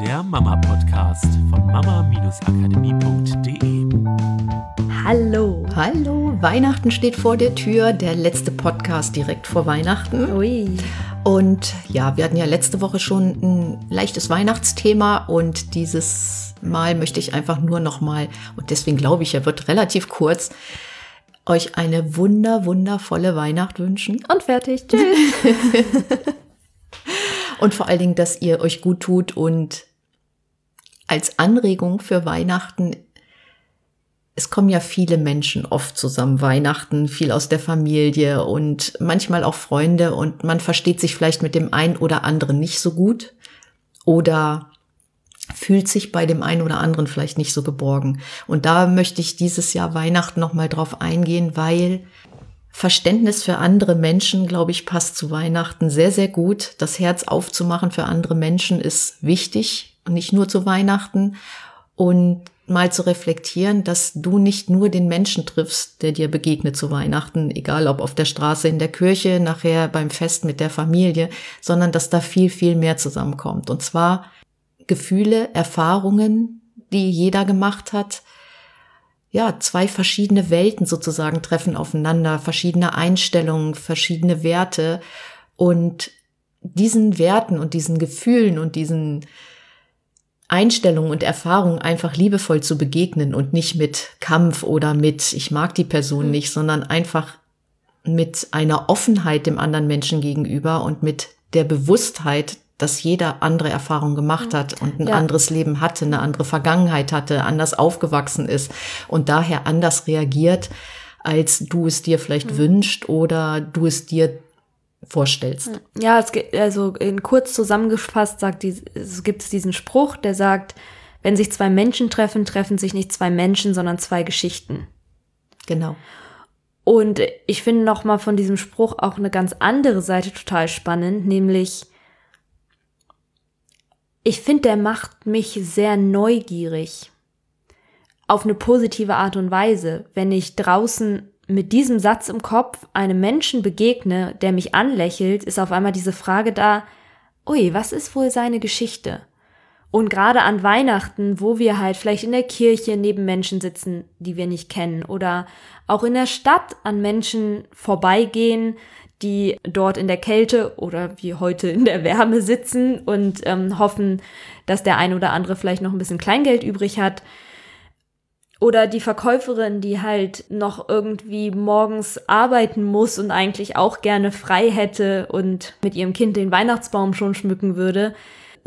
der Mama-Podcast von mama-akademie.de. Hallo. Hallo, Weihnachten steht vor der Tür, der letzte Podcast direkt vor Weihnachten. Ui. Und ja, wir hatten ja letzte Woche schon ein leichtes Weihnachtsthema und dieses Mal möchte ich einfach nur noch mal und deswegen glaube ich, er wird relativ kurz euch eine wunder wundervolle Weihnacht wünschen Und fertig. Tschüss. und vor allen Dingen, dass ihr euch gut tut und als Anregung für Weihnachten es kommen ja viele Menschen oft zusammen, Weihnachten, viel aus der Familie und manchmal auch Freunde und man versteht sich vielleicht mit dem einen oder anderen nicht so gut oder fühlt sich bei dem einen oder anderen vielleicht nicht so geborgen. Und da möchte ich dieses Jahr Weihnachten nochmal drauf eingehen, weil Verständnis für andere Menschen, glaube ich, passt zu Weihnachten sehr, sehr gut. Das Herz aufzumachen für andere Menschen ist wichtig, nicht nur zu Weihnachten. Und mal zu reflektieren, dass du nicht nur den Menschen triffst, der dir begegnet zu Weihnachten, egal ob auf der Straße, in der Kirche, nachher beim Fest mit der Familie, sondern dass da viel, viel mehr zusammenkommt. Und zwar Gefühle, Erfahrungen, die jeder gemacht hat. Ja, zwei verschiedene Welten sozusagen treffen aufeinander, verschiedene Einstellungen, verschiedene Werte. Und diesen Werten und diesen Gefühlen und diesen Einstellungen und Erfahrungen einfach liebevoll zu begegnen und nicht mit Kampf oder mit ich mag die Person nicht, sondern einfach mit einer Offenheit dem anderen Menschen gegenüber und mit der Bewusstheit, dass jeder andere Erfahrungen gemacht hat und ein Ja. anderes Leben hatte, eine andere Vergangenheit hatte, anders aufgewachsen ist und daher anders reagiert, als du es dir vielleicht wünscht oder du es dir vorstellst. Ja, es geht, also in kurz zusammengefasst sagt die, es gibt diesen Spruch, der sagt, wenn sich zwei Menschen treffen, treffen sich nicht zwei Menschen, sondern zwei Geschichten. Genau. Und ich finde noch mal von diesem Spruch auch eine ganz andere Seite total spannend, nämlich ich finde, der macht mich sehr neugierig auf eine positive Art und Weise, wenn ich draußen mit diesem Satz im Kopf einem Menschen begegne, der mich anlächelt, ist auf einmal diese Frage da, ui, was ist wohl seine Geschichte? Und gerade an Weihnachten, wo wir halt vielleicht in der Kirche neben Menschen sitzen, die wir nicht kennen, oder auch in der Stadt an Menschen vorbeigehen, die dort in der Kälte oder wie heute in der Wärme sitzen und ähm, hoffen, dass der ein oder andere vielleicht noch ein bisschen Kleingeld übrig hat. Oder die Verkäuferin, die halt noch irgendwie morgens arbeiten muss und eigentlich auch gerne frei hätte und mit ihrem Kind den Weihnachtsbaum schon schmücken würde,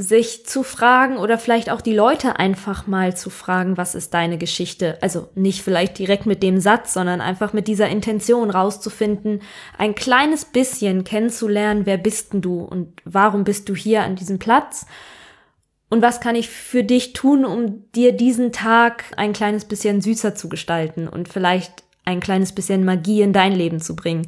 sich zu fragen oder vielleicht auch die Leute einfach mal zu fragen, was ist deine Geschichte? Also nicht vielleicht direkt mit dem Satz, sondern einfach mit dieser Intention rauszufinden, ein kleines bisschen kennenzulernen, wer bist denn du und warum bist du hier an diesem Platz? Und was kann ich für dich tun, um dir diesen Tag ein kleines bisschen süßer zu gestalten und vielleicht ein kleines bisschen Magie in dein Leben zu bringen?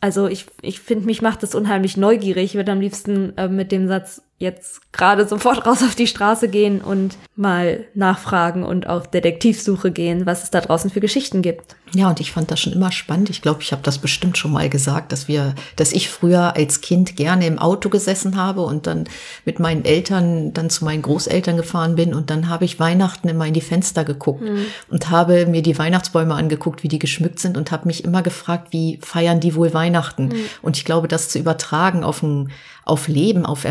Also ich, ich finde, mich macht das unheimlich neugierig. Ich würde am liebsten äh, mit dem Satz jetzt gerade sofort raus auf die Straße gehen und mal nachfragen und auf Detektivsuche gehen, was es da draußen für Geschichten gibt. Ja, und ich fand das schon immer spannend. Ich glaube, ich habe das bestimmt schon mal gesagt, dass wir, dass ich früher als Kind gerne im Auto gesessen habe und dann mit meinen Eltern dann zu meinen Großeltern gefahren bin und dann habe ich Weihnachten immer in die Fenster geguckt und habe mir die Weihnachtsbäume angeguckt, wie die geschmückt sind und habe mich immer gefragt, wie feiern die wohl Weihnachten? Und ich glaube, das zu übertragen auf ein auf Leben, auf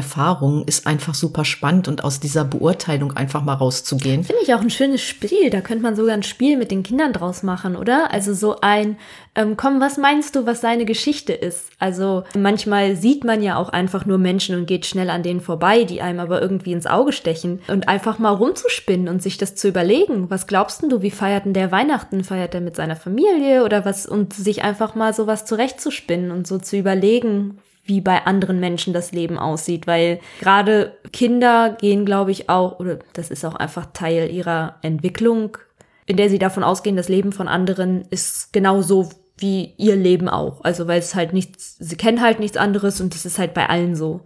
Erfahrung ist einfach super spannend und aus dieser Beurteilung einfach mal rauszugehen. Finde ich auch ein schönes Spiel. Da könnte man sogar ein Spiel mit den Kindern draus machen, oder? Also so ein, ähm, komm, was meinst du, was seine Geschichte ist? Also manchmal sieht man ja auch einfach nur Menschen und geht schnell an denen vorbei, die einem aber irgendwie ins Auge stechen. Und einfach mal rumzuspinnen und sich das zu überlegen. Was glaubst du, wie feiert denn der Weihnachten? Feiert er mit seiner Familie oder was? Und sich einfach mal sowas zurechtzuspinnen und so zu überlegen, wie bei anderen Menschen das Leben aussieht, weil gerade Kinder gehen, glaube ich, auch, oder das ist auch einfach Teil ihrer Entwicklung, in der sie davon ausgehen, das Leben von anderen ist genauso wie ihr Leben auch. Also weil es halt nichts, sie kennen halt nichts anderes und das ist halt bei allen so.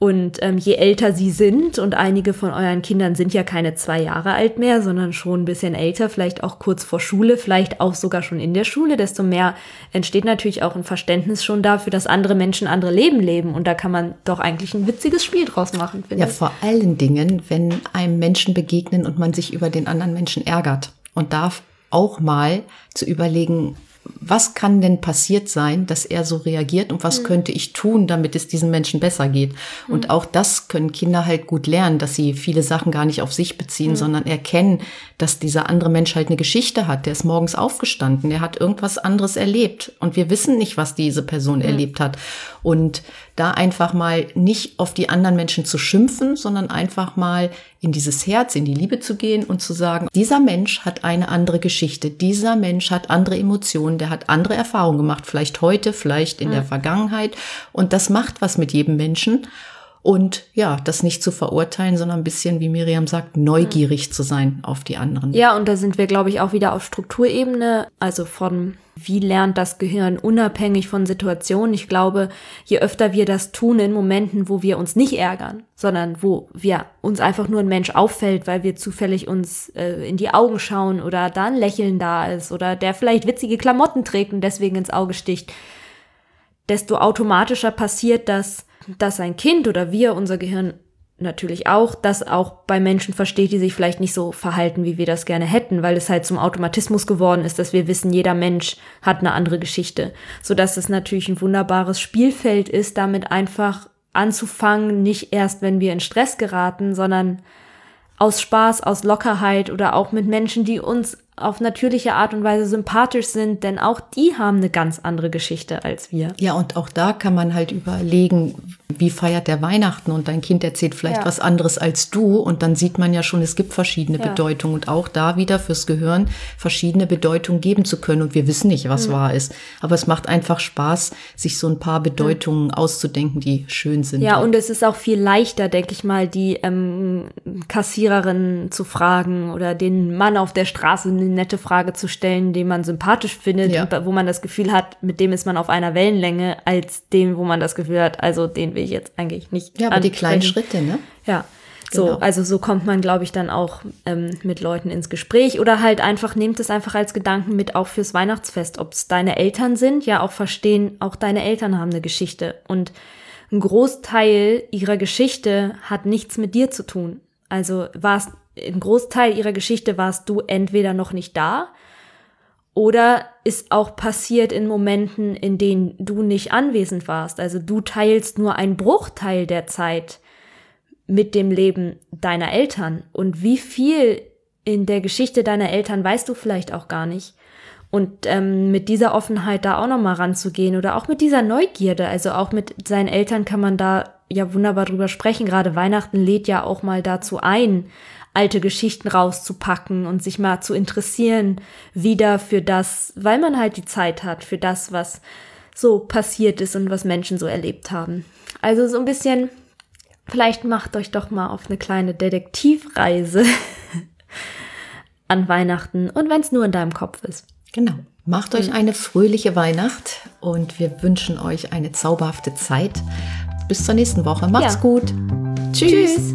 Und ähm, je älter sie sind, und einige von euren Kindern sind ja keine zwei Jahre alt mehr, sondern schon ein bisschen älter, vielleicht auch kurz vor Schule, vielleicht auch sogar schon in der Schule, desto mehr entsteht natürlich auch ein Verständnis schon dafür, dass andere Menschen andere Leben leben. Und da kann man doch eigentlich ein witziges Spiel draus machen, finde ich. Ja, vor allen Dingen, wenn einem Menschen begegnen und man sich über den anderen Menschen ärgert und darf auch mal zu überlegen, was kann denn passiert sein, dass er so reagiert und was mhm. könnte ich tun, damit es diesen Menschen besser geht. Mhm. Und auch das können Kinder halt gut lernen, dass sie viele Sachen gar nicht auf sich beziehen, mhm. sondern erkennen, dass dieser andere Mensch halt eine Geschichte hat. Der ist morgens aufgestanden, der hat irgendwas anderes erlebt und wir wissen nicht, was diese Person mhm. erlebt hat. Und da einfach mal nicht auf die anderen Menschen zu schimpfen, sondern einfach mal in dieses Herz, in die Liebe zu gehen und zu sagen, dieser Mensch hat eine andere Geschichte, dieser Mensch hat andere Emotionen, der hat andere Erfahrungen gemacht, vielleicht heute, vielleicht in mhm. der Vergangenheit und das macht was mit jedem Menschen. Und ja, das nicht zu verurteilen, sondern ein bisschen, wie Miriam sagt, neugierig zu sein auf die anderen. Ja, und da sind wir, glaube ich, auch wieder auf Strukturebene, also von wie lernt das Gehirn unabhängig von Situationen. Ich glaube, je öfter wir das tun in Momenten, wo wir uns nicht ärgern, sondern wo wir uns einfach nur ein Mensch auffällt, weil wir zufällig uns äh, in die Augen schauen oder da ein Lächeln da ist oder der vielleicht witzige Klamotten trägt und deswegen ins Auge sticht, desto automatischer passiert das, dass ein Kind oder wir, unser Gehirn natürlich auch, das auch bei Menschen versteht, die sich vielleicht nicht so verhalten, wie wir das gerne hätten, weil es halt zum Automatismus geworden ist, dass wir wissen, jeder Mensch hat eine andere Geschichte, so dass es natürlich ein wunderbares Spielfeld ist, damit einfach anzufangen, nicht erst, wenn wir in Stress geraten, sondern aus Spaß, aus Lockerheit oder auch mit Menschen, die uns auf natürliche Art und Weise sympathisch sind, denn auch die haben eine ganz andere Geschichte als wir. Ja, und auch da kann man halt überlegen, wie feiert der Weihnachten und dein Kind erzählt vielleicht ja. was anderes als du und dann sieht man ja schon, es gibt verschiedene ja. Bedeutungen und auch da wieder fürs Gehirn verschiedene Bedeutungen geben zu können und wir wissen nicht, was mhm. wahr ist. Aber es macht einfach Spaß, sich so ein paar Bedeutungen mhm. auszudenken, die schön sind. Ja, und es ist auch viel leichter, denke ich mal, die ähm, Kassiererin zu fragen oder den Mann auf der Straße eine nette Frage zu stellen, den man sympathisch findet ja. und wo man das Gefühl hat, mit dem ist man auf einer Wellenlänge, als dem, wo man das Gefühl hat, also den will ich jetzt eigentlich nicht. Ja, aber ansprechen. die kleinen Schritte, ne? Ja. So, genau. also so kommt man, glaube ich, dann auch ähm, mit Leuten ins Gespräch oder halt einfach, nehmt es einfach als Gedanken mit auch fürs Weihnachtsfest. Ob es deine Eltern sind, ja auch verstehen, auch deine Eltern haben eine Geschichte. Und ein Großteil ihrer Geschichte hat nichts mit dir zu tun. Also war es im Großteil ihrer Geschichte warst du entweder noch nicht da oder ist auch passiert in Momenten, in denen du nicht anwesend warst. Also du teilst nur einen Bruchteil der Zeit mit dem Leben deiner Eltern. Und wie viel in der Geschichte deiner Eltern weißt du vielleicht auch gar nicht. Und ähm, mit dieser Offenheit da auch nochmal ranzugehen oder auch mit dieser Neugierde, also auch mit seinen Eltern kann man da ja wunderbar drüber sprechen. Gerade Weihnachten lädt ja auch mal dazu ein, alte Geschichten rauszupacken und sich mal zu interessieren wieder für das, weil man halt die Zeit hat, für das, was so passiert ist und was Menschen so erlebt haben. Also so ein bisschen, vielleicht macht euch doch mal auf eine kleine Detektivreise an Weihnachten und wenn es nur in deinem Kopf ist. Genau. Macht euch eine fröhliche Weihnacht und wir wünschen euch eine zauberhafte Zeit. Bis zur nächsten Woche. Macht's ja. gut. Tschüss. Tschüss.